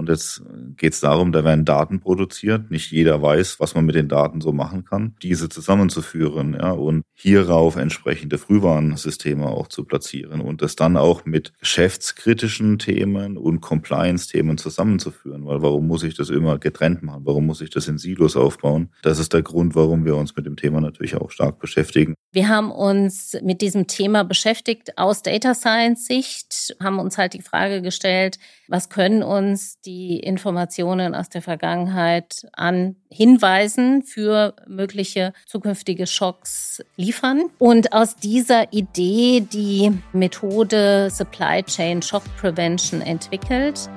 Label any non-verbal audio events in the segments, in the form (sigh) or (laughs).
Und jetzt geht es darum, da werden Daten produziert. Nicht jeder weiß, was man mit den Daten so machen kann, diese zusammenzuführen ja, und hierauf entsprechende Frühwarnsysteme auch zu platzieren und das dann auch mit geschäftskritischen Themen und Compliance-Themen zusammenzuführen. Weil warum muss ich das immer getrennt machen? Warum muss ich das in Silos aufbauen? Das ist der Grund, warum wir uns mit dem Thema natürlich auch stark beschäftigen. Wir haben uns mit diesem Thema beschäftigt aus Data Science Sicht, haben uns halt die Frage gestellt, was können uns die Informationen aus der Vergangenheit an Hinweisen für mögliche zukünftige Schocks liefern? Und aus dieser Idee die Methode Supply Chain Shock Prevention entwickelt.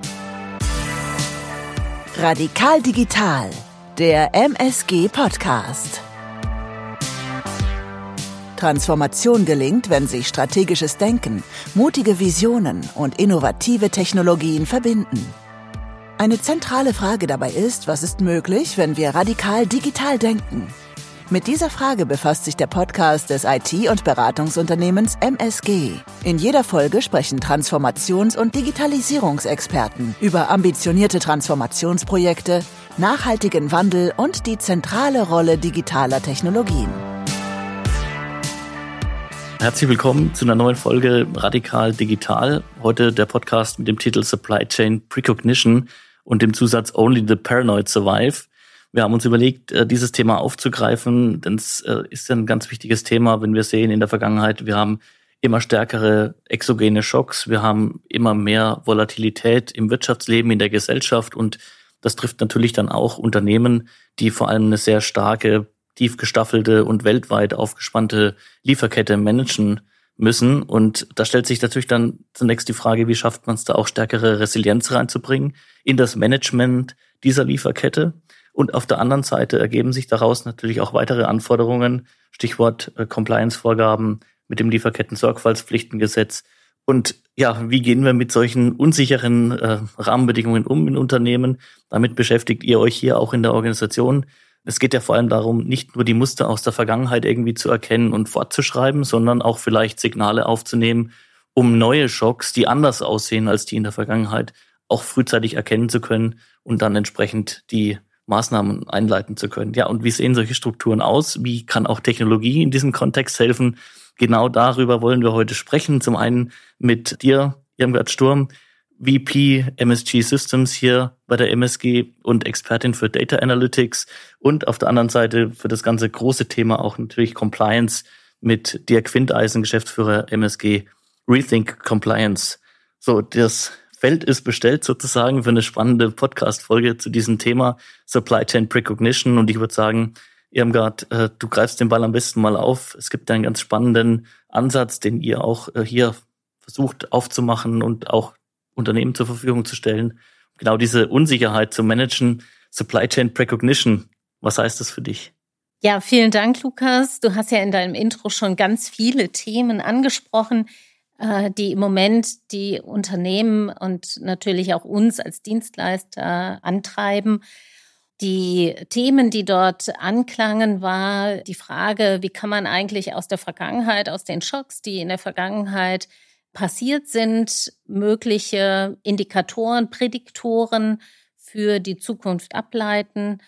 Radikal Digital, der MSG Podcast. Transformation gelingt, wenn sich strategisches Denken, mutige Visionen und innovative Technologien verbinden. Eine zentrale Frage dabei ist, was ist möglich, wenn wir radikal digital denken? Mit dieser Frage befasst sich der Podcast des IT- und Beratungsunternehmens MSG. In jeder Folge sprechen Transformations- und Digitalisierungsexperten über ambitionierte Transformationsprojekte, nachhaltigen Wandel und die zentrale Rolle digitaler Technologien. Herzlich willkommen zu einer neuen Folge Radikal Digital. Heute der Podcast mit dem Titel Supply Chain Precognition und dem Zusatz Only the Paranoid Survive. Wir haben uns überlegt, äh, dieses Thema aufzugreifen, denn es äh, ist ein ganz wichtiges Thema, wenn wir sehen in der Vergangenheit, wir haben immer stärkere exogene Schocks, wir haben immer mehr Volatilität im Wirtschaftsleben, in der Gesellschaft und das trifft natürlich dann auch Unternehmen, die vor allem eine sehr starke tief gestaffelte und weltweit aufgespannte Lieferkette managen müssen. Und da stellt sich natürlich dann zunächst die Frage, wie schafft man es da auch stärkere Resilienz reinzubringen in das Management dieser Lieferkette. Und auf der anderen Seite ergeben sich daraus natürlich auch weitere Anforderungen, Stichwort äh, Compliance-Vorgaben mit dem Lieferketten-Sorgfaltspflichtengesetz. Und ja, wie gehen wir mit solchen unsicheren äh, Rahmenbedingungen um in Unternehmen? Damit beschäftigt ihr euch hier auch in der Organisation. Es geht ja vor allem darum, nicht nur die Muster aus der Vergangenheit irgendwie zu erkennen und fortzuschreiben, sondern auch vielleicht Signale aufzunehmen, um neue Schocks, die anders aussehen als die in der Vergangenheit, auch frühzeitig erkennen zu können und dann entsprechend die Maßnahmen einleiten zu können. Ja, und wie sehen solche Strukturen aus? Wie kann auch Technologie in diesem Kontext helfen? Genau darüber wollen wir heute sprechen. Zum einen mit dir, Irmgard Sturm, VP MSG Systems hier bei der MSG und Expertin für Data Analytics und auf der anderen Seite für das ganze große Thema auch natürlich Compliance mit Dirk Quinteisen, Geschäftsführer MSG Rethink Compliance. So, das Feld ist bestellt sozusagen für eine spannende Podcast-Folge zu diesem Thema Supply Chain Precognition und ich würde sagen, Irmgard, äh, du greifst den Ball am besten mal auf. Es gibt einen ganz spannenden Ansatz, den ihr auch äh, hier versucht aufzumachen und auch Unternehmen zur Verfügung zu stellen. Genau diese Unsicherheit zu managen. Supply Chain Precognition. Was heißt das für dich? Ja, vielen Dank, Lukas. Du hast ja in deinem Intro schon ganz viele Themen angesprochen, äh, die im Moment die Unternehmen und natürlich auch uns als Dienstleister antreiben. Die Themen, die dort anklangen, war die Frage, wie kann man eigentlich aus der Vergangenheit, aus den Schocks, die in der Vergangenheit passiert sind, mögliche Indikatoren, Prädiktoren für die Zukunft ableiten.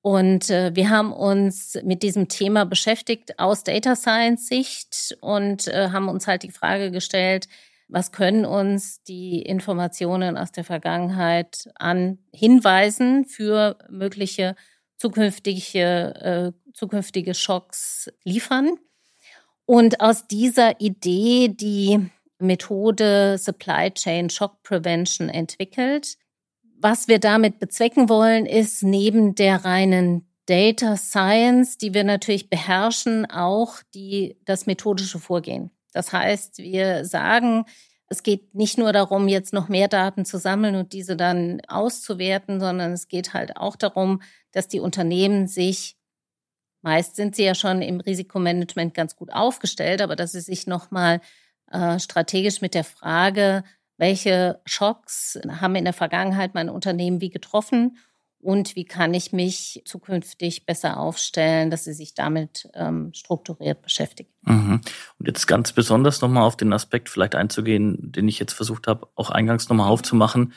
Und äh, wir haben uns mit diesem Thema beschäftigt aus Data Science Sicht und äh, haben uns halt die Frage gestellt, was können uns die Informationen aus der Vergangenheit an Hinweisen für mögliche zukünftige, äh, zukünftige Schocks liefern? Und aus dieser Idee, die Methode Supply Chain Shock Prevention entwickelt. Was wir damit bezwecken wollen, ist neben der reinen Data Science, die wir natürlich beherrschen, auch die, das methodische Vorgehen. Das heißt, wir sagen, es geht nicht nur darum, jetzt noch mehr Daten zu sammeln und diese dann auszuwerten, sondern es geht halt auch darum, dass die Unternehmen sich, meist sind sie ja schon im Risikomanagement ganz gut aufgestellt, aber dass sie sich nochmal äh, strategisch mit der Frage, welche Schocks haben in der Vergangenheit mein Unternehmen wie getroffen und wie kann ich mich zukünftig besser aufstellen, dass sie sich damit ähm, strukturiert beschäftigen. Mhm. Und jetzt ganz besonders nochmal auf den Aspekt vielleicht einzugehen, den ich jetzt versucht habe, auch eingangs nochmal aufzumachen.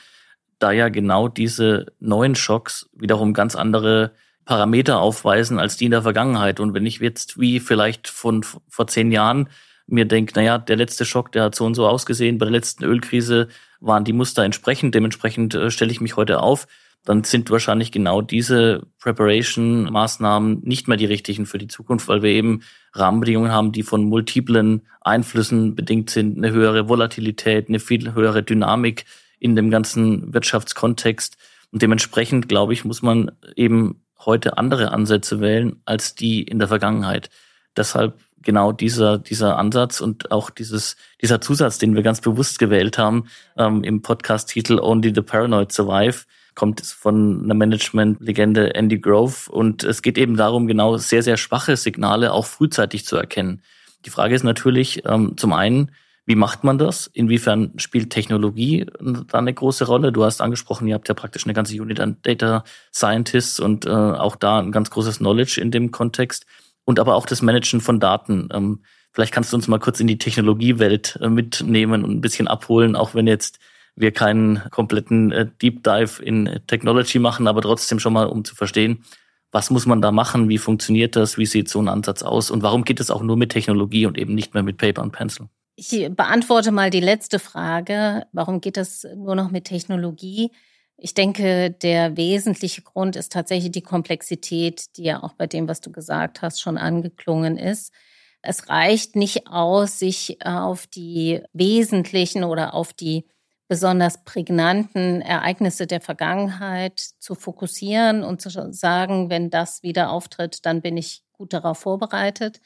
da ja genau diese neuen Schocks wiederum ganz andere Parameter aufweisen als die in der Vergangenheit. Und wenn ich jetzt wie vielleicht von vor zehn Jahren mir denke, naja, der letzte Schock, der hat so und so ausgesehen, bei der letzten Ölkrise waren die Muster entsprechend, dementsprechend äh, stelle ich mich heute auf, dann sind wahrscheinlich genau diese Preparation-Maßnahmen nicht mehr die richtigen für die Zukunft, weil wir eben Rahmenbedingungen haben, die von multiplen Einflüssen bedingt sind, eine höhere Volatilität, eine viel höhere Dynamik in dem ganzen Wirtschaftskontext. Und dementsprechend, glaube ich, muss man eben heute andere Ansätze wählen als die in der Vergangenheit. Deshalb genau dieser, dieser Ansatz und auch dieses, dieser Zusatz, den wir ganz bewusst gewählt haben, ähm, im Podcast-Titel Only the Paranoid Survive, kommt von einer Management-Legende Andy Grove. Und es geht eben darum, genau sehr, sehr schwache Signale auch frühzeitig zu erkennen. Die Frage ist natürlich ähm, zum einen, wie macht man das? Inwiefern spielt Technologie da eine große Rolle? Du hast angesprochen, ihr habt ja praktisch eine ganze Unit an Data Scientists und äh, auch da ein ganz großes Knowledge in dem Kontext und aber auch das Managen von Daten. Ähm, vielleicht kannst du uns mal kurz in die Technologiewelt äh, mitnehmen und ein bisschen abholen, auch wenn jetzt wir keinen kompletten äh, Deep Dive in Technology machen, aber trotzdem schon mal, um zu verstehen, was muss man da machen, wie funktioniert das, wie sieht so ein Ansatz aus und warum geht es auch nur mit Technologie und eben nicht mehr mit Paper und Pencil? Ich beantworte mal die letzte Frage. Warum geht das nur noch mit Technologie? Ich denke, der wesentliche Grund ist tatsächlich die Komplexität, die ja auch bei dem, was du gesagt hast, schon angeklungen ist. Es reicht nicht aus, sich auf die wesentlichen oder auf die besonders prägnanten Ereignisse der Vergangenheit zu fokussieren und zu sagen, wenn das wieder auftritt, dann bin ich gut darauf vorbereitet,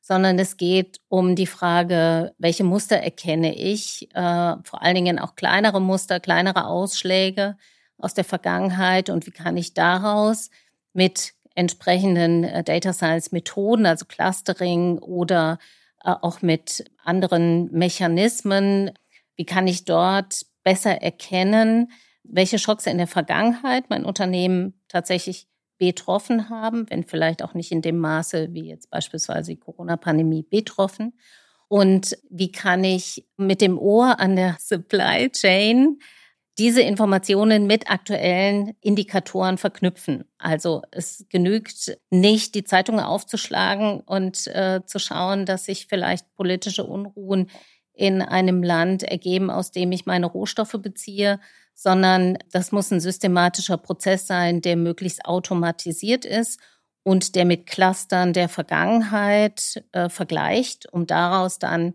sondern es geht um die Frage, welche Muster erkenne ich, äh, vor allen Dingen auch kleinere Muster, kleinere Ausschläge aus der Vergangenheit und wie kann ich daraus mit entsprechenden äh, Data Science Methoden, also Clustering oder äh, auch mit anderen Mechanismen, wie kann ich dort besser erkennen, welche Schocks in der Vergangenheit mein Unternehmen tatsächlich betroffen haben, wenn vielleicht auch nicht in dem Maße wie jetzt beispielsweise die Corona-Pandemie betroffen. Und wie kann ich mit dem Ohr an der Supply Chain diese Informationen mit aktuellen Indikatoren verknüpfen. Also es genügt nicht, die Zeitungen aufzuschlagen und äh, zu schauen, dass sich vielleicht politische Unruhen in einem Land ergeben, aus dem ich meine Rohstoffe beziehe, sondern das muss ein systematischer Prozess sein, der möglichst automatisiert ist und der mit Clustern der Vergangenheit äh, vergleicht, um daraus dann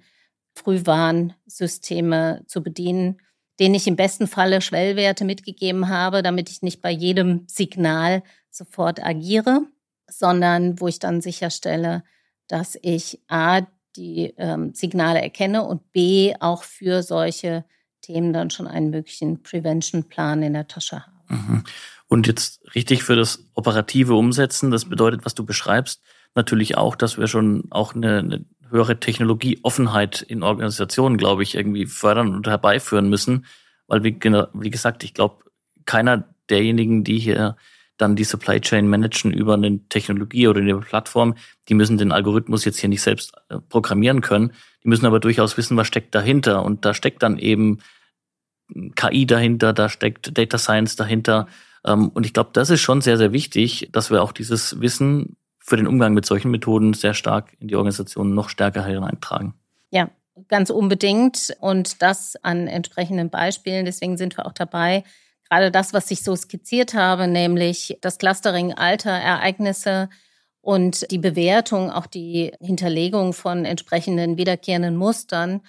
Frühwarnsysteme zu bedienen, denen ich im besten Falle Schwellwerte mitgegeben habe, damit ich nicht bei jedem Signal sofort agiere, sondern wo ich dann sicherstelle, dass ich A, die ähm, Signale erkenne und B, auch für solche Themen dann schon einen möglichen Prevention-Plan in der Tasche haben. Mhm. Und jetzt richtig für das operative Umsetzen, das bedeutet, was du beschreibst, natürlich auch, dass wir schon auch eine, eine höhere Technologieoffenheit in Organisationen, glaube ich, irgendwie fördern und herbeiführen müssen. Weil, wie, wie gesagt, ich glaube, keiner derjenigen, die hier dann die Supply Chain managen über eine Technologie oder eine Plattform, die müssen den Algorithmus jetzt hier nicht selbst äh, programmieren können. Die müssen aber durchaus wissen, was steckt dahinter. Und da steckt dann eben KI dahinter, da steckt Data Science dahinter. Ähm, und ich glaube, das ist schon sehr, sehr wichtig, dass wir auch dieses Wissen für den Umgang mit solchen Methoden sehr stark in die Organisation noch stärker hineintragen. Ja, ganz unbedingt. Und das an entsprechenden Beispielen. Deswegen sind wir auch dabei, gerade das, was ich so skizziert habe, nämlich das Clustering alter Ereignisse und die Bewertung, auch die Hinterlegung von entsprechenden wiederkehrenden Mustern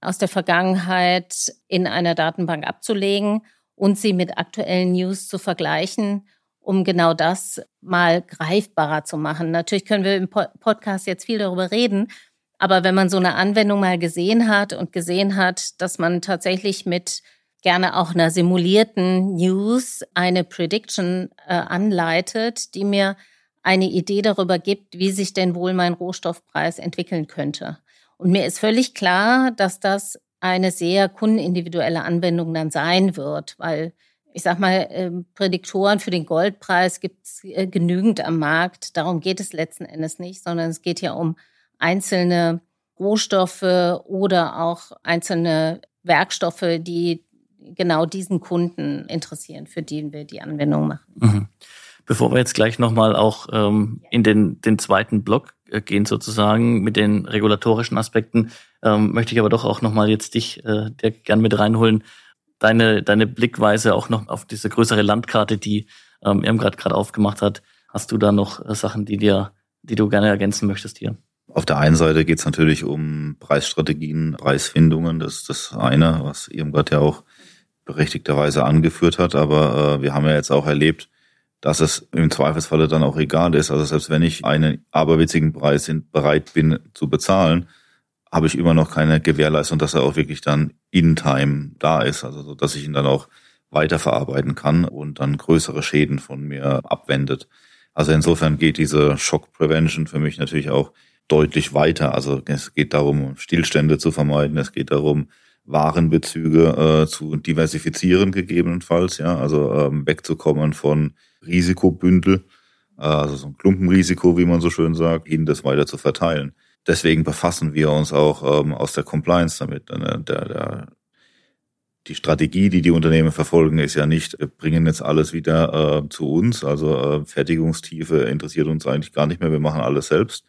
aus der Vergangenheit in einer Datenbank abzulegen und sie mit aktuellen News zu vergleichen, um genau das mal greifbarer zu machen. Natürlich können wir im Podcast jetzt viel darüber reden, aber wenn man so eine Anwendung mal gesehen hat und gesehen hat, dass man tatsächlich mit gerne auch einer simulierten News eine Prediction äh, anleitet, die mir eine Idee darüber gibt, wie sich denn wohl mein Rohstoffpreis entwickeln könnte. Und mir ist völlig klar, dass das eine sehr kundenindividuelle Anwendung dann sein wird, weil ich sag mal, äh, Prädiktoren für den Goldpreis gibt es äh, genügend am Markt. Darum geht es letzten Endes nicht, sondern es geht ja um einzelne Rohstoffe oder auch einzelne Werkstoffe, die genau diesen Kunden interessieren, für den wir die Anwendung machen. Mhm. Bevor wir jetzt gleich nochmal auch ähm, in den, den zweiten Block äh, gehen sozusagen mit den regulatorischen Aspekten, ähm, möchte ich aber doch auch nochmal jetzt dich äh, gern mit reinholen. Deine, deine Blickweise auch noch auf diese größere Landkarte, die ähm, Irmgard gerade aufgemacht hat. Hast du da noch äh, Sachen, die dir, die du gerne ergänzen möchtest hier? Auf der einen Seite geht es natürlich um Preisstrategien, Preisfindungen. Das ist das eine, was Irmgard ja auch berechtigterweise angeführt hat. Aber äh, wir haben ja jetzt auch erlebt, dass es im Zweifelsfalle dann auch egal ist. Also selbst wenn ich einen aberwitzigen Preis bereit bin zu bezahlen, habe ich immer noch keine Gewährleistung, dass er auch wirklich dann in Time da ist. Also so, dass ich ihn dann auch weiterverarbeiten kann und dann größere Schäden von mir abwendet. Also insofern geht diese Shock Prevention für mich natürlich auch deutlich weiter. Also es geht darum, Stillstände zu vermeiden. Es geht darum, Warenbezüge äh, zu diversifizieren gegebenenfalls, ja, also ähm, wegzukommen von Risikobündel, äh, also so ein Klumpenrisiko, wie man so schön sagt, hin das weiter zu verteilen. Deswegen befassen wir uns auch ähm, aus der Compliance damit. Der, der, die Strategie, die die Unternehmen verfolgen, ist ja nicht, wir bringen jetzt alles wieder äh, zu uns. Also äh, Fertigungstiefe interessiert uns eigentlich gar nicht mehr. Wir machen alles selbst,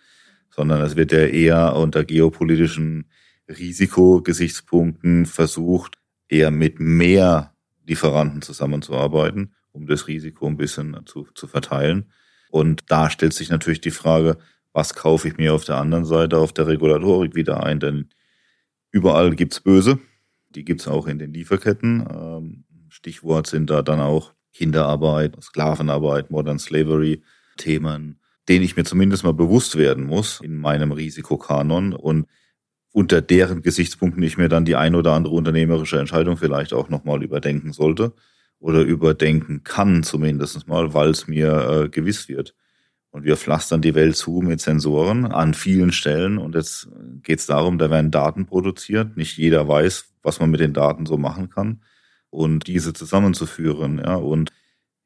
sondern es wird ja eher unter geopolitischen Risikogesichtspunkten versucht, eher mit mehr Lieferanten zusammenzuarbeiten, um das Risiko ein bisschen zu, zu verteilen. Und da stellt sich natürlich die Frage, was kaufe ich mir auf der anderen Seite, auf der Regulatorik wieder ein? Denn überall gibt's Böse, die gibt's auch in den Lieferketten. Ähm, Stichwort sind da dann auch Kinderarbeit, Sklavenarbeit, Modern Slavery Themen, denen ich mir zumindest mal bewusst werden muss in meinem Risikokanon und unter deren Gesichtspunkten ich mir dann die ein oder andere unternehmerische Entscheidung vielleicht auch nochmal überdenken sollte oder überdenken kann zumindest mal, weil es mir äh, gewiss wird. Und wir pflastern die Welt zu mit Sensoren an vielen Stellen. Und jetzt geht es darum, da werden Daten produziert. Nicht jeder weiß, was man mit den Daten so machen kann. Und diese zusammenzuführen, ja, und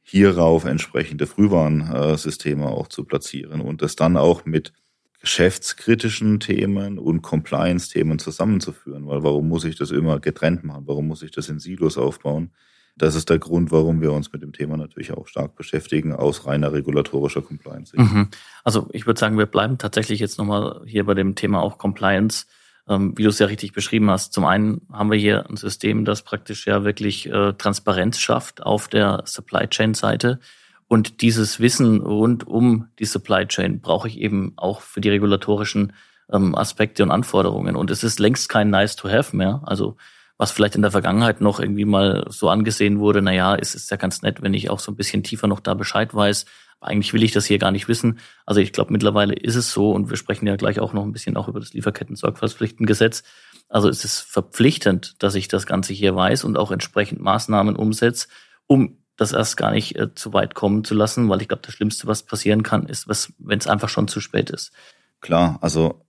hierauf entsprechende Frühwarnsysteme auch zu platzieren und das dann auch mit geschäftskritischen Themen und Compliance-Themen zusammenzuführen. Weil warum muss ich das immer getrennt machen? Warum muss ich das in Silos aufbauen? Das ist der Grund, warum wir uns mit dem Thema natürlich auch stark beschäftigen, aus reiner regulatorischer Compliance. Mhm. Also ich würde sagen, wir bleiben tatsächlich jetzt nochmal hier bei dem Thema auch Compliance. Ähm, wie du es ja richtig beschrieben hast. Zum einen haben wir hier ein System, das praktisch ja wirklich äh, Transparenz schafft auf der Supply Chain Seite. Und dieses Wissen rund um die Supply Chain brauche ich eben auch für die regulatorischen ähm, Aspekte und Anforderungen. Und es ist längst kein Nice to Have mehr. Also was vielleicht in der Vergangenheit noch irgendwie mal so angesehen wurde, na ja, es ist ja ganz nett, wenn ich auch so ein bisschen tiefer noch da Bescheid weiß. Eigentlich will ich das hier gar nicht wissen. Also ich glaube, mittlerweile ist es so, und wir sprechen ja gleich auch noch ein bisschen auch über das Lieferketten-Sorgfaltspflichtengesetz. Also es ist verpflichtend, dass ich das Ganze hier weiß und auch entsprechend Maßnahmen umsetze, um das erst gar nicht äh, zu weit kommen zu lassen, weil ich glaube, das Schlimmste, was passieren kann, ist, wenn es einfach schon zu spät ist. Klar, also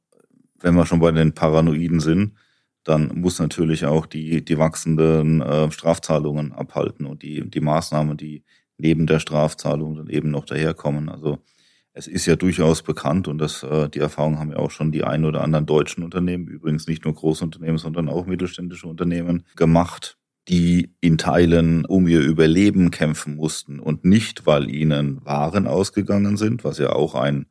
wenn wir schon bei den Paranoiden sind, dann muss natürlich auch die, die wachsenden äh, Strafzahlungen abhalten und die, die Maßnahmen, die neben der Strafzahlung dann eben noch daherkommen. Also es ist ja durchaus bekannt und das, äh, die Erfahrung haben ja auch schon die ein oder anderen deutschen Unternehmen, übrigens nicht nur Großunternehmen, sondern auch mittelständische Unternehmen gemacht, die in Teilen um ihr Überleben kämpfen mussten und nicht, weil ihnen Waren ausgegangen sind, was ja auch ein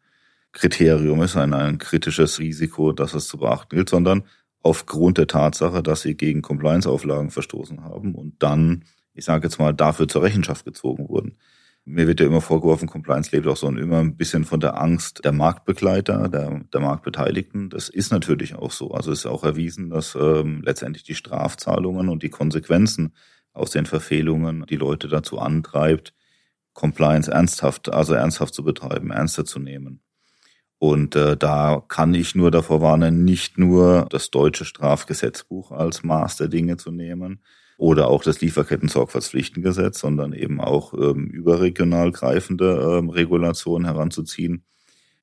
Kriterium ist, ein, ein kritisches Risiko, das es zu beachten gilt, sondern aufgrund der Tatsache, dass sie gegen Compliance-Auflagen verstoßen haben und dann, ich sage jetzt mal, dafür zur Rechenschaft gezogen wurden mir wird ja immer vorgeworfen, Compliance lebt auch so immer ein bisschen von der Angst der Marktbegleiter, der, der Marktbeteiligten. Das ist natürlich auch so. Also es ist auch erwiesen, dass ähm, letztendlich die Strafzahlungen und die Konsequenzen aus den Verfehlungen die Leute dazu antreibt, Compliance ernsthaft, also ernsthaft zu betreiben, ernster zu nehmen. Und äh, da kann ich nur davor warnen, nicht nur das deutsche Strafgesetzbuch als Maß der Dinge zu nehmen, oder auch das Lieferketten-Sorgfaltspflichtengesetz, sondern eben auch ähm, überregional greifende ähm, Regulationen heranzuziehen,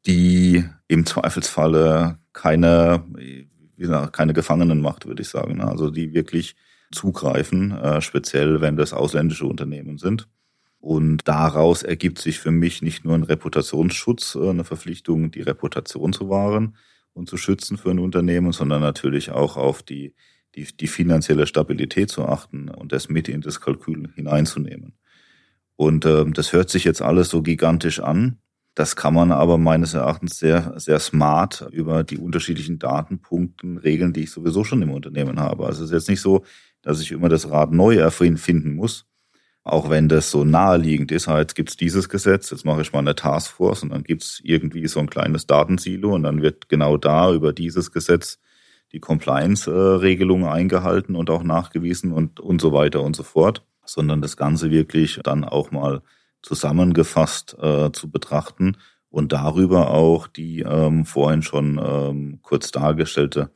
die im Zweifelsfalle keine, wie gesagt, keine Gefangenen macht, würde ich sagen. Ne? Also die wirklich zugreifen, äh, speziell wenn das ausländische Unternehmen sind. Und daraus ergibt sich für mich nicht nur ein Reputationsschutz, äh, eine Verpflichtung, die Reputation zu wahren und zu schützen für ein Unternehmen, sondern natürlich auch auf die die, die finanzielle Stabilität zu achten und das mit in das Kalkül hineinzunehmen. Und äh, das hört sich jetzt alles so gigantisch an. Das kann man aber meines Erachtens sehr, sehr smart über die unterschiedlichen Datenpunkten regeln, die ich sowieso schon im Unternehmen habe. Also es ist jetzt nicht so, dass ich immer das Rad neu erfinden muss, auch wenn das so naheliegend ist, halt, jetzt gibt's dieses Gesetz, jetzt mache ich mal eine Taskforce und dann gibt's irgendwie so ein kleines Datensilo und dann wird genau da über dieses Gesetz die Compliance-Regelungen eingehalten und auch nachgewiesen und, und so weiter und so fort, sondern das Ganze wirklich dann auch mal zusammengefasst äh, zu betrachten und darüber auch die ähm, vorhin schon ähm, kurz dargestellte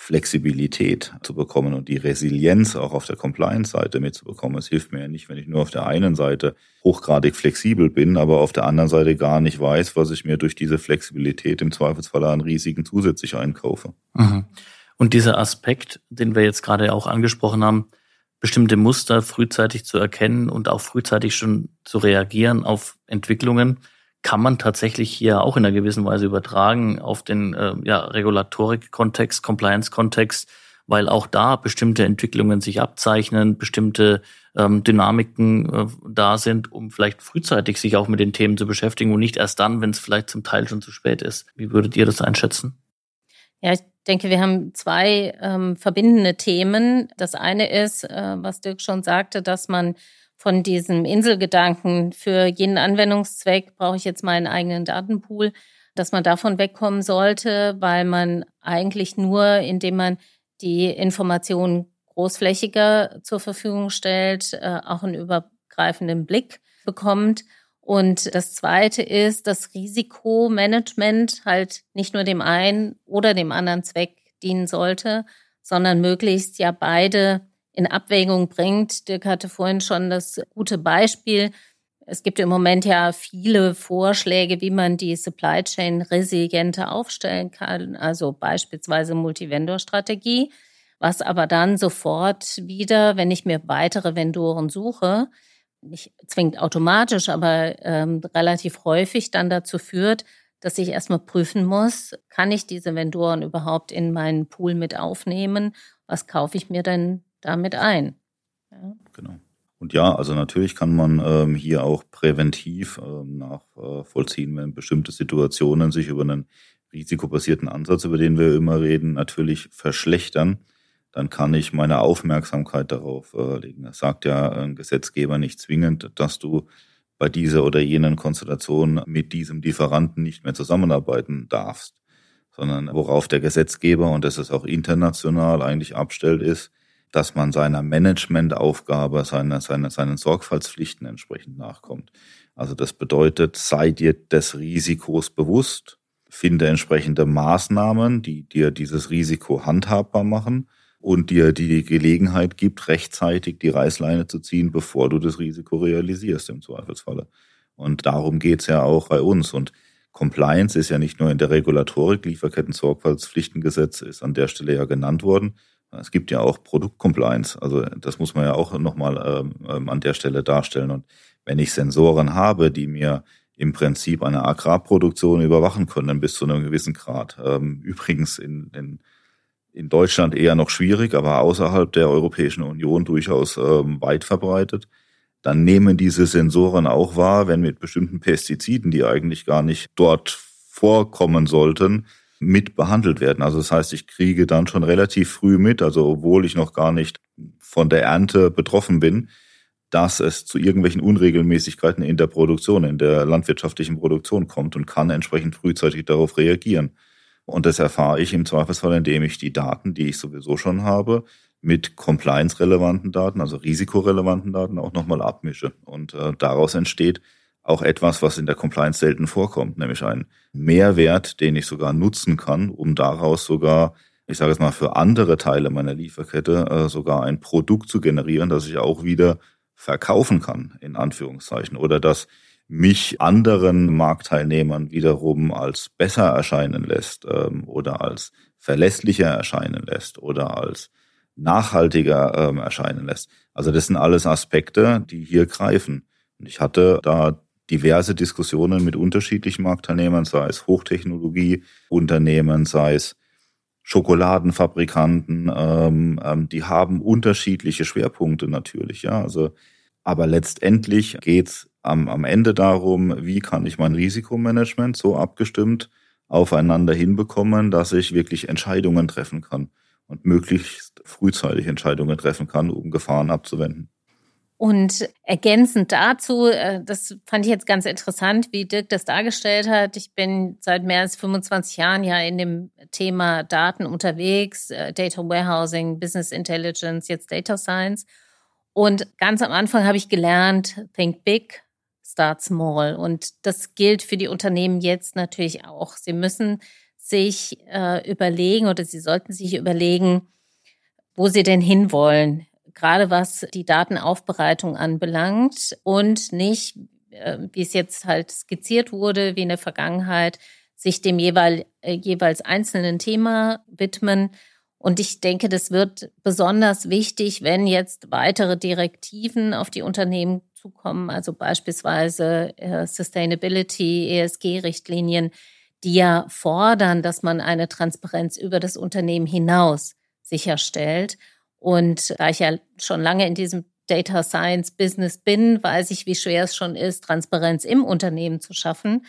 Flexibilität zu bekommen und die Resilienz auch auf der Compliance-Seite mitzubekommen. Es hilft mir ja nicht, wenn ich nur auf der einen Seite hochgradig flexibel bin, aber auf der anderen Seite gar nicht weiß, was ich mir durch diese Flexibilität im Zweifelsfall an Risiken zusätzlich einkaufe. Mhm. Und dieser Aspekt, den wir jetzt gerade auch angesprochen haben, bestimmte Muster frühzeitig zu erkennen und auch frühzeitig schon zu reagieren auf Entwicklungen, kann man tatsächlich hier auch in einer gewissen Weise übertragen auf den äh, ja, Regulatorik-Kontext, Compliance-Kontext, weil auch da bestimmte Entwicklungen sich abzeichnen, bestimmte ähm, Dynamiken äh, da sind, um vielleicht frühzeitig sich auch mit den Themen zu beschäftigen und nicht erst dann, wenn es vielleicht zum Teil schon zu spät ist. Wie würdet ihr das einschätzen? Ja, ich denke, wir haben zwei ähm, verbindende Themen. Das eine ist, äh, was Dirk schon sagte, dass man von diesem Inselgedanken für jeden Anwendungszweck brauche ich jetzt meinen eigenen Datenpool, dass man davon wegkommen sollte, weil man eigentlich nur, indem man die Informationen großflächiger zur Verfügung stellt, äh, auch einen übergreifenden Blick bekommt. Und das Zweite ist, dass Risikomanagement halt nicht nur dem einen oder dem anderen Zweck dienen sollte, sondern möglichst ja beide in Abwägung bringt. Dirk hatte vorhin schon das gute Beispiel. Es gibt im Moment ja viele Vorschläge, wie man die Supply Chain resilienter aufstellen kann, also beispielsweise Multivendor-Strategie, was aber dann sofort wieder, wenn ich mir weitere Vendoren suche, nicht zwingend automatisch, aber ähm, relativ häufig dann dazu führt, dass ich erstmal prüfen muss, kann ich diese Vendoren überhaupt in meinen Pool mit aufnehmen? Was kaufe ich mir denn damit ein? Ja. Genau. Und ja, also natürlich kann man ähm, hier auch präventiv ähm, nachvollziehen, wenn bestimmte Situationen sich über einen risikobasierten Ansatz, über den wir immer reden, natürlich verschlechtern dann kann ich meine Aufmerksamkeit darauf äh, legen. Das sagt ja ein Gesetzgeber nicht zwingend, dass du bei dieser oder jenen Konstellation mit diesem Lieferanten nicht mehr zusammenarbeiten darfst, sondern worauf der Gesetzgeber, und das ist auch international eigentlich abstellt, ist, dass man seiner Managementaufgabe, seiner, seiner, seinen Sorgfaltspflichten entsprechend nachkommt. Also das bedeutet, sei dir des Risikos bewusst, finde entsprechende Maßnahmen, die dir dieses Risiko handhabbar machen und dir die Gelegenheit gibt, rechtzeitig die Reißleine zu ziehen, bevor du das Risiko realisierst im Zweifelsfalle. Und darum geht's ja auch bei uns. Und Compliance ist ja nicht nur in der Regulatorik, Lieferketten-Sorgfaltspflichtengesetz ist an der Stelle ja genannt worden. Es gibt ja auch Produktcompliance. Also das muss man ja auch nochmal ähm, ähm, an der Stelle darstellen. Und wenn ich Sensoren habe, die mir im Prinzip eine Agrarproduktion überwachen können bis zu einem gewissen Grad. Ähm, übrigens in, in in Deutschland eher noch schwierig, aber außerhalb der Europäischen Union durchaus ähm, weit verbreitet. Dann nehmen diese Sensoren auch wahr, wenn mit bestimmten Pestiziden, die eigentlich gar nicht dort vorkommen sollten, mit behandelt werden. Also das heißt, ich kriege dann schon relativ früh mit, also obwohl ich noch gar nicht von der Ernte betroffen bin, dass es zu irgendwelchen Unregelmäßigkeiten in der Produktion, in der landwirtschaftlichen Produktion kommt und kann entsprechend frühzeitig darauf reagieren. Und das erfahre ich im Zweifelsfall, indem ich die Daten, die ich sowieso schon habe, mit compliance-relevanten Daten, also risikorelevanten Daten auch nochmal abmische. Und äh, daraus entsteht auch etwas, was in der Compliance selten vorkommt, nämlich ein Mehrwert, den ich sogar nutzen kann, um daraus sogar, ich sage es mal, für andere Teile meiner Lieferkette äh, sogar ein Produkt zu generieren, das ich auch wieder verkaufen kann, in Anführungszeichen. Oder das mich anderen Marktteilnehmern wiederum als besser erscheinen lässt ähm, oder als verlässlicher erscheinen lässt oder als nachhaltiger ähm, erscheinen lässt. Also das sind alles Aspekte, die hier greifen. Und ich hatte da diverse Diskussionen mit unterschiedlichen Marktteilnehmern, sei es Hochtechnologieunternehmen, sei es Schokoladenfabrikanten, ähm, ähm, die haben unterschiedliche Schwerpunkte natürlich, ja. Also, aber letztendlich geht's am, am Ende darum, wie kann ich mein Risikomanagement so abgestimmt aufeinander hinbekommen, dass ich wirklich Entscheidungen treffen kann und möglichst frühzeitig Entscheidungen treffen kann, um Gefahren abzuwenden. Und ergänzend dazu, äh, das fand ich jetzt ganz interessant, wie Dirk das dargestellt hat. Ich bin seit mehr als 25 Jahren ja in dem Thema Daten unterwegs, äh, Data Warehousing, Business Intelligence, jetzt Data Science. Und ganz am Anfang habe ich gelernt, think big, start small. Und das gilt für die Unternehmen jetzt natürlich auch. Sie müssen sich äh, überlegen oder sie sollten sich überlegen, wo sie denn hinwollen gerade was die Datenaufbereitung anbelangt und nicht, äh, wie es jetzt halt skizziert wurde, wie in der Vergangenheit, sich dem jeweil, äh, jeweils einzelnen Thema widmen. Und ich denke, das wird besonders wichtig, wenn jetzt weitere Direktiven auf die Unternehmen zukommen, also beispielsweise äh, Sustainability, ESG-Richtlinien, die ja fordern, dass man eine Transparenz über das Unternehmen hinaus sicherstellt. Und da ich ja schon lange in diesem Data Science Business bin, weiß ich, wie schwer es schon ist, Transparenz im Unternehmen zu schaffen.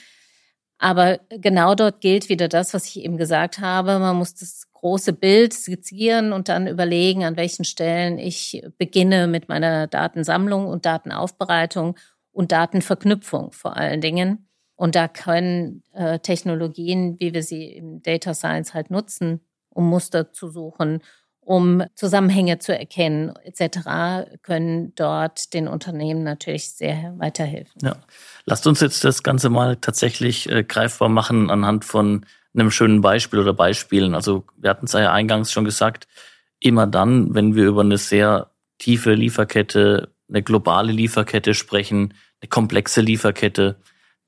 Aber genau dort gilt wieder das, was ich eben gesagt habe. Man muss das große Bild skizzieren und dann überlegen, an welchen Stellen ich beginne mit meiner Datensammlung und Datenaufbereitung und Datenverknüpfung vor allen Dingen. Und da können äh, Technologien, wie wir sie im Data Science halt nutzen, um Muster zu suchen um Zusammenhänge zu erkennen etc., können dort den Unternehmen natürlich sehr weiterhelfen. Ja. Lasst uns jetzt das Ganze mal tatsächlich äh, greifbar machen anhand von einem schönen Beispiel oder Beispielen. Also wir hatten es ja eingangs schon gesagt, immer dann, wenn wir über eine sehr tiefe Lieferkette, eine globale Lieferkette sprechen, eine komplexe Lieferkette,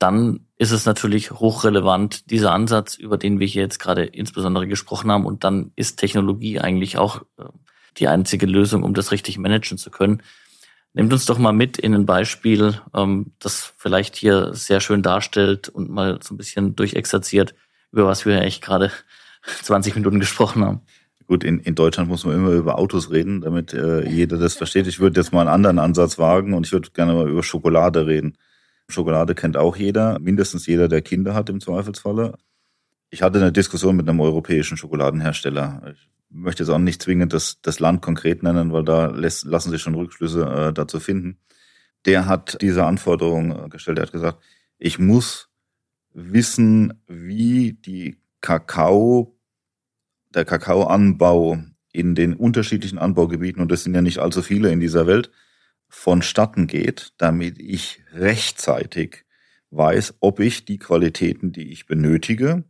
dann ist es natürlich hochrelevant, dieser Ansatz, über den wir hier jetzt gerade insbesondere gesprochen haben. Und dann ist Technologie eigentlich auch äh, die einzige Lösung, um das richtig managen zu können. Nehmt uns doch mal mit in ein Beispiel, ähm, das vielleicht hier sehr schön darstellt und mal so ein bisschen durchexerziert, über was wir eigentlich gerade (laughs) 20 Minuten gesprochen haben. Gut, in, in Deutschland muss man immer über Autos reden, damit äh, jeder das versteht. Ich würde jetzt mal einen anderen Ansatz wagen und ich würde gerne mal über Schokolade reden. Schokolade kennt auch jeder, mindestens jeder, der Kinder hat im Zweifelsfalle. Ich hatte eine Diskussion mit einem europäischen Schokoladenhersteller. Ich möchte jetzt auch nicht zwingend das, das Land konkret nennen, weil da lässt, lassen sich schon Rückschlüsse äh, dazu finden. Der hat diese Anforderung äh, gestellt. Er hat gesagt, ich muss wissen, wie die Kakao, der Kakaoanbau in den unterschiedlichen Anbaugebieten, und das sind ja nicht allzu viele in dieser Welt, vonstatten geht, damit ich rechtzeitig weiß, ob ich die Qualitäten, die ich benötige,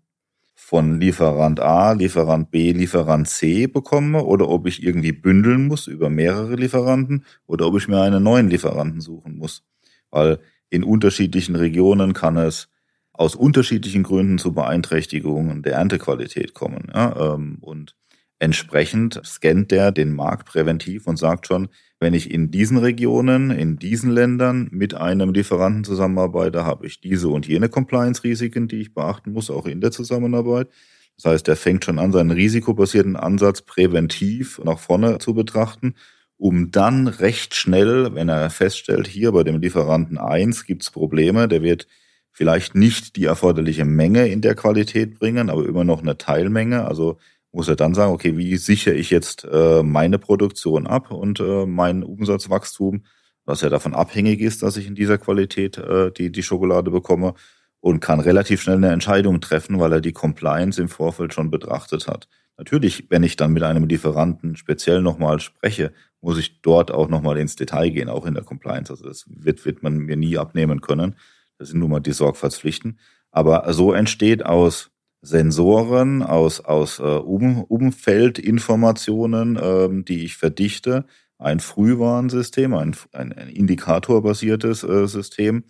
von Lieferant A, Lieferant B, Lieferant C bekomme oder ob ich irgendwie bündeln muss über mehrere Lieferanten oder ob ich mir einen neuen Lieferanten suchen muss. Weil in unterschiedlichen Regionen kann es aus unterschiedlichen Gründen zu Beeinträchtigungen der Erntequalität kommen. Ja, ähm, und entsprechend scannt der den Markt präventiv und sagt schon, wenn ich in diesen Regionen, in diesen Ländern mit einem Lieferanten zusammenarbeite, habe ich diese und jene Compliance-Risiken, die ich beachten muss, auch in der Zusammenarbeit. Das heißt, er fängt schon an, seinen risikobasierten Ansatz präventiv nach vorne zu betrachten, um dann recht schnell, wenn er feststellt, hier bei dem Lieferanten eins gibt es Probleme, der wird vielleicht nicht die erforderliche Menge in der Qualität bringen, aber immer noch eine Teilmenge. Also muss er dann sagen, okay, wie sichere ich jetzt äh, meine Produktion ab und äh, mein Umsatzwachstum, was ja davon abhängig ist, dass ich in dieser Qualität äh, die, die Schokolade bekomme und kann relativ schnell eine Entscheidung treffen, weil er die Compliance im Vorfeld schon betrachtet hat. Natürlich, wenn ich dann mit einem Lieferanten speziell nochmal spreche, muss ich dort auch nochmal ins Detail gehen, auch in der Compliance. Also das wird, wird man mir nie abnehmen können. Das sind nun mal die Sorgfaltspflichten. Aber so entsteht aus Sensoren, aus, aus äh, um, Umfeldinformationen, ähm, die ich verdichte, ein Frühwarnsystem, ein, ein, ein indikatorbasiertes äh, System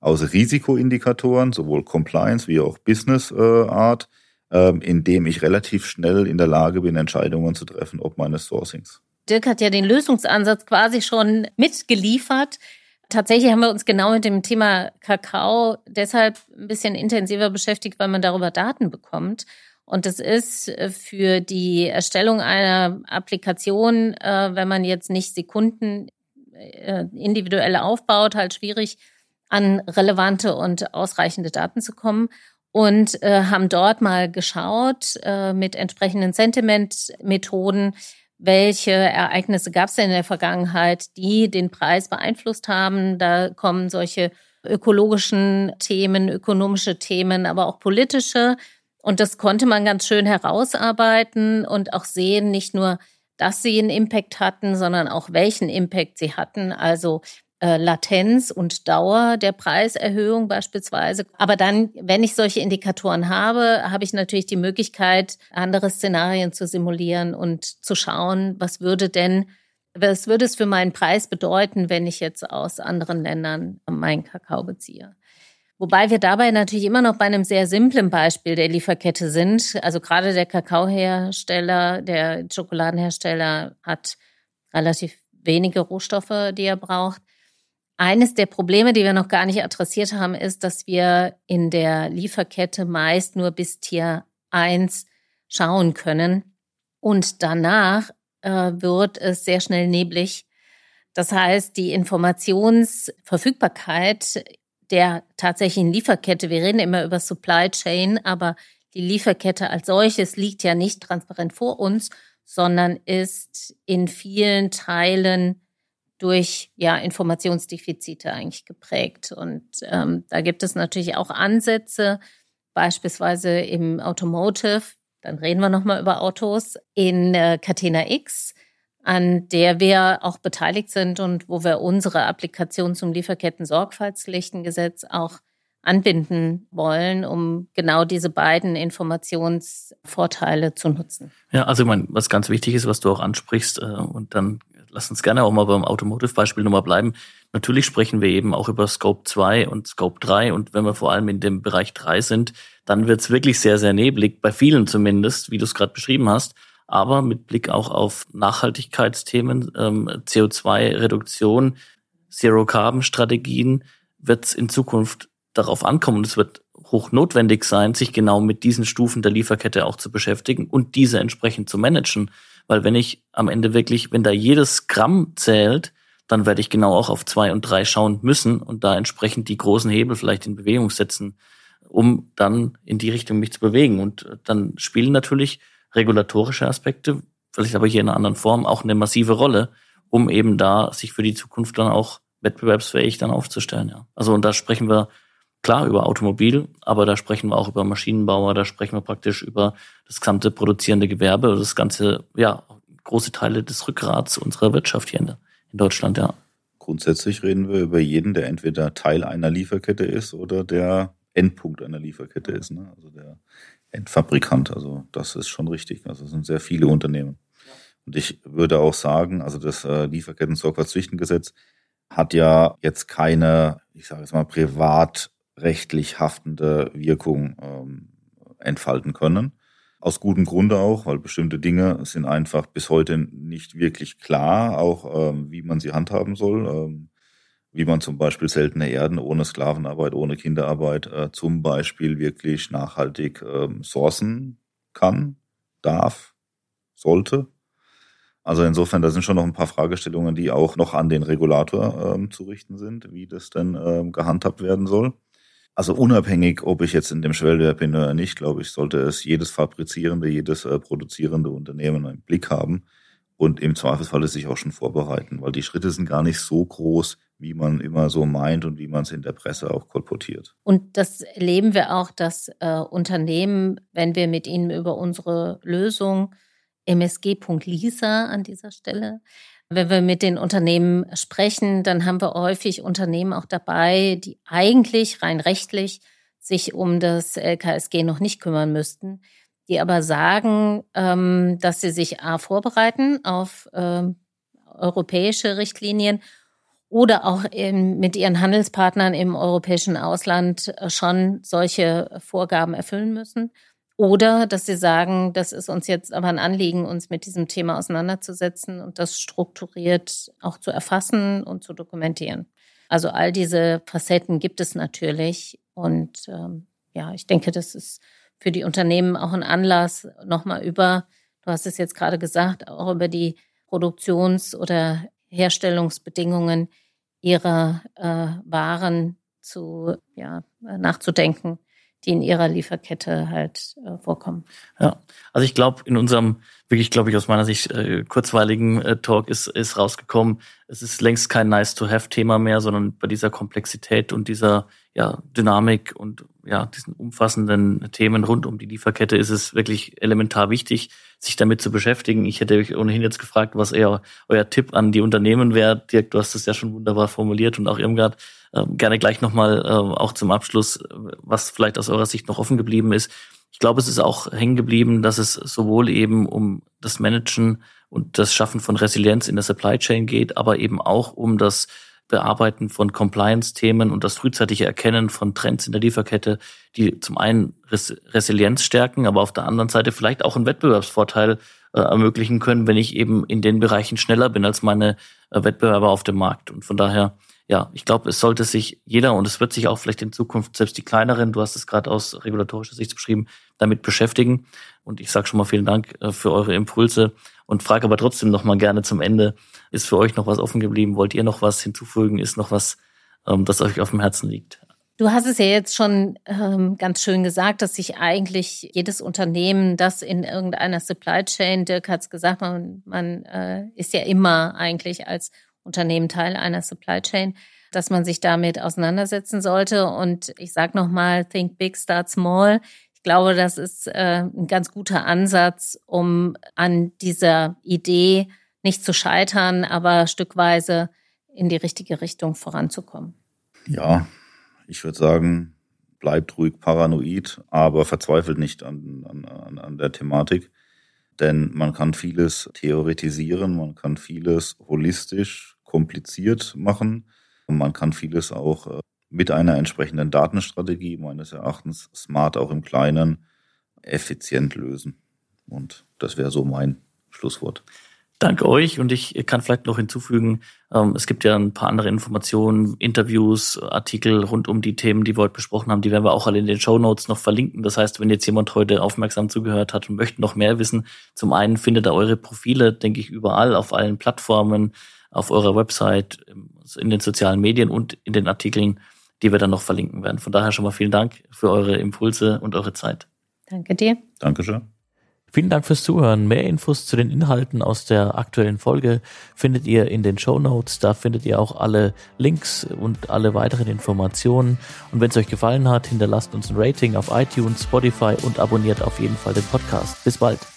aus Risikoindikatoren, sowohl Compliance wie auch Business äh, Art, äh, in dem ich relativ schnell in der Lage bin, Entscheidungen zu treffen, ob meines Sourcings. Dirk hat ja den Lösungsansatz quasi schon mitgeliefert. Tatsächlich haben wir uns genau mit dem Thema Kakao deshalb ein bisschen intensiver beschäftigt, weil man darüber Daten bekommt. Und es ist äh, für die Erstellung einer Applikation, äh, wenn man jetzt nicht Sekunden äh, individuell aufbaut, halt schwierig, an relevante und ausreichende Daten zu kommen. Und haben dort mal geschaut mit entsprechenden Sentiment-Methoden, welche Ereignisse gab es denn in der Vergangenheit, die den Preis beeinflusst haben. Da kommen solche ökologischen Themen, ökonomische Themen, aber auch politische. Und das konnte man ganz schön herausarbeiten und auch sehen, nicht nur, dass sie einen Impact hatten, sondern auch welchen Impact sie hatten. Also äh, Latenz und Dauer der Preiserhöhung beispielsweise. Aber dann, wenn ich solche Indikatoren habe, habe ich natürlich die Möglichkeit, andere Szenarien zu simulieren und zu schauen, was würde denn, was würde es für meinen Preis bedeuten, wenn ich jetzt aus anderen Ländern meinen Kakao beziehe. Wobei wir dabei natürlich immer noch bei einem sehr simplen Beispiel der Lieferkette sind. Also gerade der Kakaohersteller, der Schokoladenhersteller hat relativ wenige Rohstoffe, die er braucht. Eines der Probleme, die wir noch gar nicht adressiert haben, ist, dass wir in der Lieferkette meist nur bis Tier 1 schauen können. Und danach äh, wird es sehr schnell neblig. Das heißt, die Informationsverfügbarkeit der tatsächlichen Lieferkette, wir reden immer über Supply Chain, aber die Lieferkette als solches liegt ja nicht transparent vor uns, sondern ist in vielen Teilen durch ja, Informationsdefizite eigentlich geprägt. Und ähm, da gibt es natürlich auch Ansätze, beispielsweise im Automotive, dann reden wir nochmal über Autos, in äh, Catena X, an der wir auch beteiligt sind und wo wir unsere Applikation zum Lieferketten-Sorgfaltspflichtengesetz auch anbinden wollen, um genau diese beiden Informationsvorteile zu nutzen. Ja, also ich meine, was ganz wichtig ist, was du auch ansprichst, äh, und dann lass uns gerne auch mal beim Automotive-Beispiel nochmal bleiben. Natürlich sprechen wir eben auch über Scope 2 und Scope 3 und wenn wir vor allem in dem Bereich 3 sind, dann wird es wirklich sehr, sehr neblig, bei vielen zumindest, wie du es gerade beschrieben hast. Aber mit Blick auch auf Nachhaltigkeitsthemen, ähm, CO2-Reduktion, Zero-Carbon-Strategien wird es in Zukunft darauf ankommen und es wird hoch notwendig sein, sich genau mit diesen Stufen der Lieferkette auch zu beschäftigen und diese entsprechend zu managen. Weil wenn ich am Ende wirklich, wenn da jedes Gramm zählt, dann werde ich genau auch auf zwei und drei schauen müssen und da entsprechend die großen Hebel vielleicht in Bewegung setzen, um dann in die Richtung mich zu bewegen. Und dann spielen natürlich regulatorische Aspekte, vielleicht aber hier in einer anderen Form, auch eine massive Rolle, um eben da sich für die Zukunft dann auch wettbewerbsfähig dann aufzustellen. Ja. Also und da sprechen wir klar über Automobil, aber da sprechen wir auch über Maschinenbauer, da sprechen wir praktisch über das gesamte produzierende Gewerbe, das ganze, ja, große Teile des Rückgrats unserer Wirtschaft hier in, Deutschland, ja. Grundsätzlich reden wir über jeden, der entweder Teil einer Lieferkette ist oder der Endpunkt einer Lieferkette ist, ne? also der Endfabrikant. Also das ist schon richtig. Also es sind sehr viele Unternehmen. Und ich würde auch sagen, also das äh, Lieferketten-Sorgfaltspflichtengesetz hat ja jetzt keine, ich sage jetzt mal, privat rechtlich haftende Wirkung ähm, entfalten können. Aus gutem Grunde auch, weil bestimmte Dinge sind einfach bis heute nicht wirklich klar, auch ähm, wie man sie handhaben soll. Ähm, wie man zum Beispiel seltene Erden ohne Sklavenarbeit, ohne Kinderarbeit äh, zum Beispiel wirklich nachhaltig ähm, sourcen kann, darf, sollte. Also insofern, da sind schon noch ein paar Fragestellungen, die auch noch an den Regulator ähm, zu richten sind, wie das denn ähm, gehandhabt werden soll. Also unabhängig, ob ich jetzt in dem Schwellwert bin oder nicht, glaube ich, sollte es jedes fabrizierende, jedes äh, produzierende Unternehmen im Blick haben und im Zweifelsfall sich auch schon vorbereiten, weil die Schritte sind gar nicht so groß, wie man immer so meint und wie man es in der Presse auch kolportiert. Und das erleben wir auch, dass äh, Unternehmen, wenn wir mit ihnen über unsere Lösung msg.lisa an dieser Stelle wenn wir mit den Unternehmen sprechen, dann haben wir häufig Unternehmen auch dabei, die eigentlich rein rechtlich sich um das LKSG noch nicht kümmern müssten, die aber sagen, ähm, dass sie sich A vorbereiten auf ähm, europäische Richtlinien oder auch mit ihren Handelspartnern im europäischen Ausland schon solche Vorgaben erfüllen müssen. Oder dass sie sagen, das ist uns jetzt aber ein Anliegen, uns mit diesem Thema auseinanderzusetzen und das strukturiert auch zu erfassen und zu dokumentieren. Also all diese Facetten gibt es natürlich. Und ähm, ja, ich denke, das ist für die Unternehmen auch ein Anlass, nochmal über, du hast es jetzt gerade gesagt, auch über die Produktions- oder Herstellungsbedingungen ihrer äh, Waren zu, ja, nachzudenken, die in ihrer Lieferkette halt äh, vorkommen. Ja, also ich glaube, in unserem wirklich, glaube ich, aus meiner Sicht äh, kurzweiligen äh, Talk ist, ist rausgekommen, es ist längst kein Nice-to-have-Thema mehr, sondern bei dieser Komplexität und dieser ja, Dynamik und ja, diesen umfassenden Themen rund um die Lieferkette ist es wirklich elementar wichtig, sich damit zu beschäftigen. Ich hätte euch ohnehin jetzt gefragt, was eher euer Tipp an die Unternehmen wäre. Dirk, du hast es ja schon wunderbar formuliert und auch Irmgard, äh, gerne gleich nochmal äh, auch zum Abschluss, was vielleicht aus eurer Sicht noch offen geblieben ist. Ich glaube, es ist auch hängen geblieben, dass es sowohl eben um das Managen und das Schaffen von Resilienz in der Supply Chain geht, aber eben auch um das Bearbeiten von Compliance-Themen und das frühzeitige Erkennen von Trends in der Lieferkette, die zum einen Res Resilienz stärken, aber auf der anderen Seite vielleicht auch einen Wettbewerbsvorteil äh, ermöglichen können, wenn ich eben in den Bereichen schneller bin als meine äh, Wettbewerber auf dem Markt. Und von daher, ja, ich glaube, es sollte sich jeder und es wird sich auch vielleicht in Zukunft selbst die kleineren, du hast es gerade aus regulatorischer Sicht beschrieben, damit beschäftigen. Und ich sage schon mal vielen Dank äh, für eure Impulse und frage aber trotzdem noch mal gerne zum Ende, ist für euch noch was offen geblieben? Wollt ihr noch was hinzufügen? Ist noch was, ähm, das euch auf dem Herzen liegt? Du hast es ja jetzt schon ähm, ganz schön gesagt, dass sich eigentlich jedes Unternehmen, das in irgendeiner Supply Chain, Dirk hat es gesagt, man, man äh, ist ja immer eigentlich als Unternehmen Teil einer Supply Chain, dass man sich damit auseinandersetzen sollte. Und ich sage nochmal, think big, start small glaube, das ist äh, ein ganz guter Ansatz, um an dieser Idee nicht zu scheitern, aber stückweise in die richtige Richtung voranzukommen. Ja, ich würde sagen, bleibt ruhig paranoid, aber verzweifelt nicht an, an, an der Thematik. Denn man kann vieles theoretisieren, man kann vieles holistisch, kompliziert machen und man kann vieles auch äh, mit einer entsprechenden Datenstrategie meines Erachtens smart auch im Kleinen effizient lösen. Und das wäre so mein Schlusswort. Danke euch und ich kann vielleicht noch hinzufügen, ähm, es gibt ja ein paar andere Informationen, Interviews, Artikel rund um die Themen, die wir heute besprochen haben, die werden wir auch alle in den Show Notes noch verlinken. Das heißt, wenn jetzt jemand heute aufmerksam zugehört hat und möchte noch mehr wissen, zum einen findet er eure Profile, denke ich, überall auf allen Plattformen, auf eurer Website, in den sozialen Medien und in den Artikeln die wir dann noch verlinken werden. Von daher schon mal vielen Dank für eure Impulse und eure Zeit. Danke dir. Dankeschön. Vielen Dank fürs Zuhören. Mehr Infos zu den Inhalten aus der aktuellen Folge findet ihr in den Show Notes. Da findet ihr auch alle Links und alle weiteren Informationen. Und wenn es euch gefallen hat, hinterlasst uns ein Rating auf iTunes, Spotify und abonniert auf jeden Fall den Podcast. Bis bald.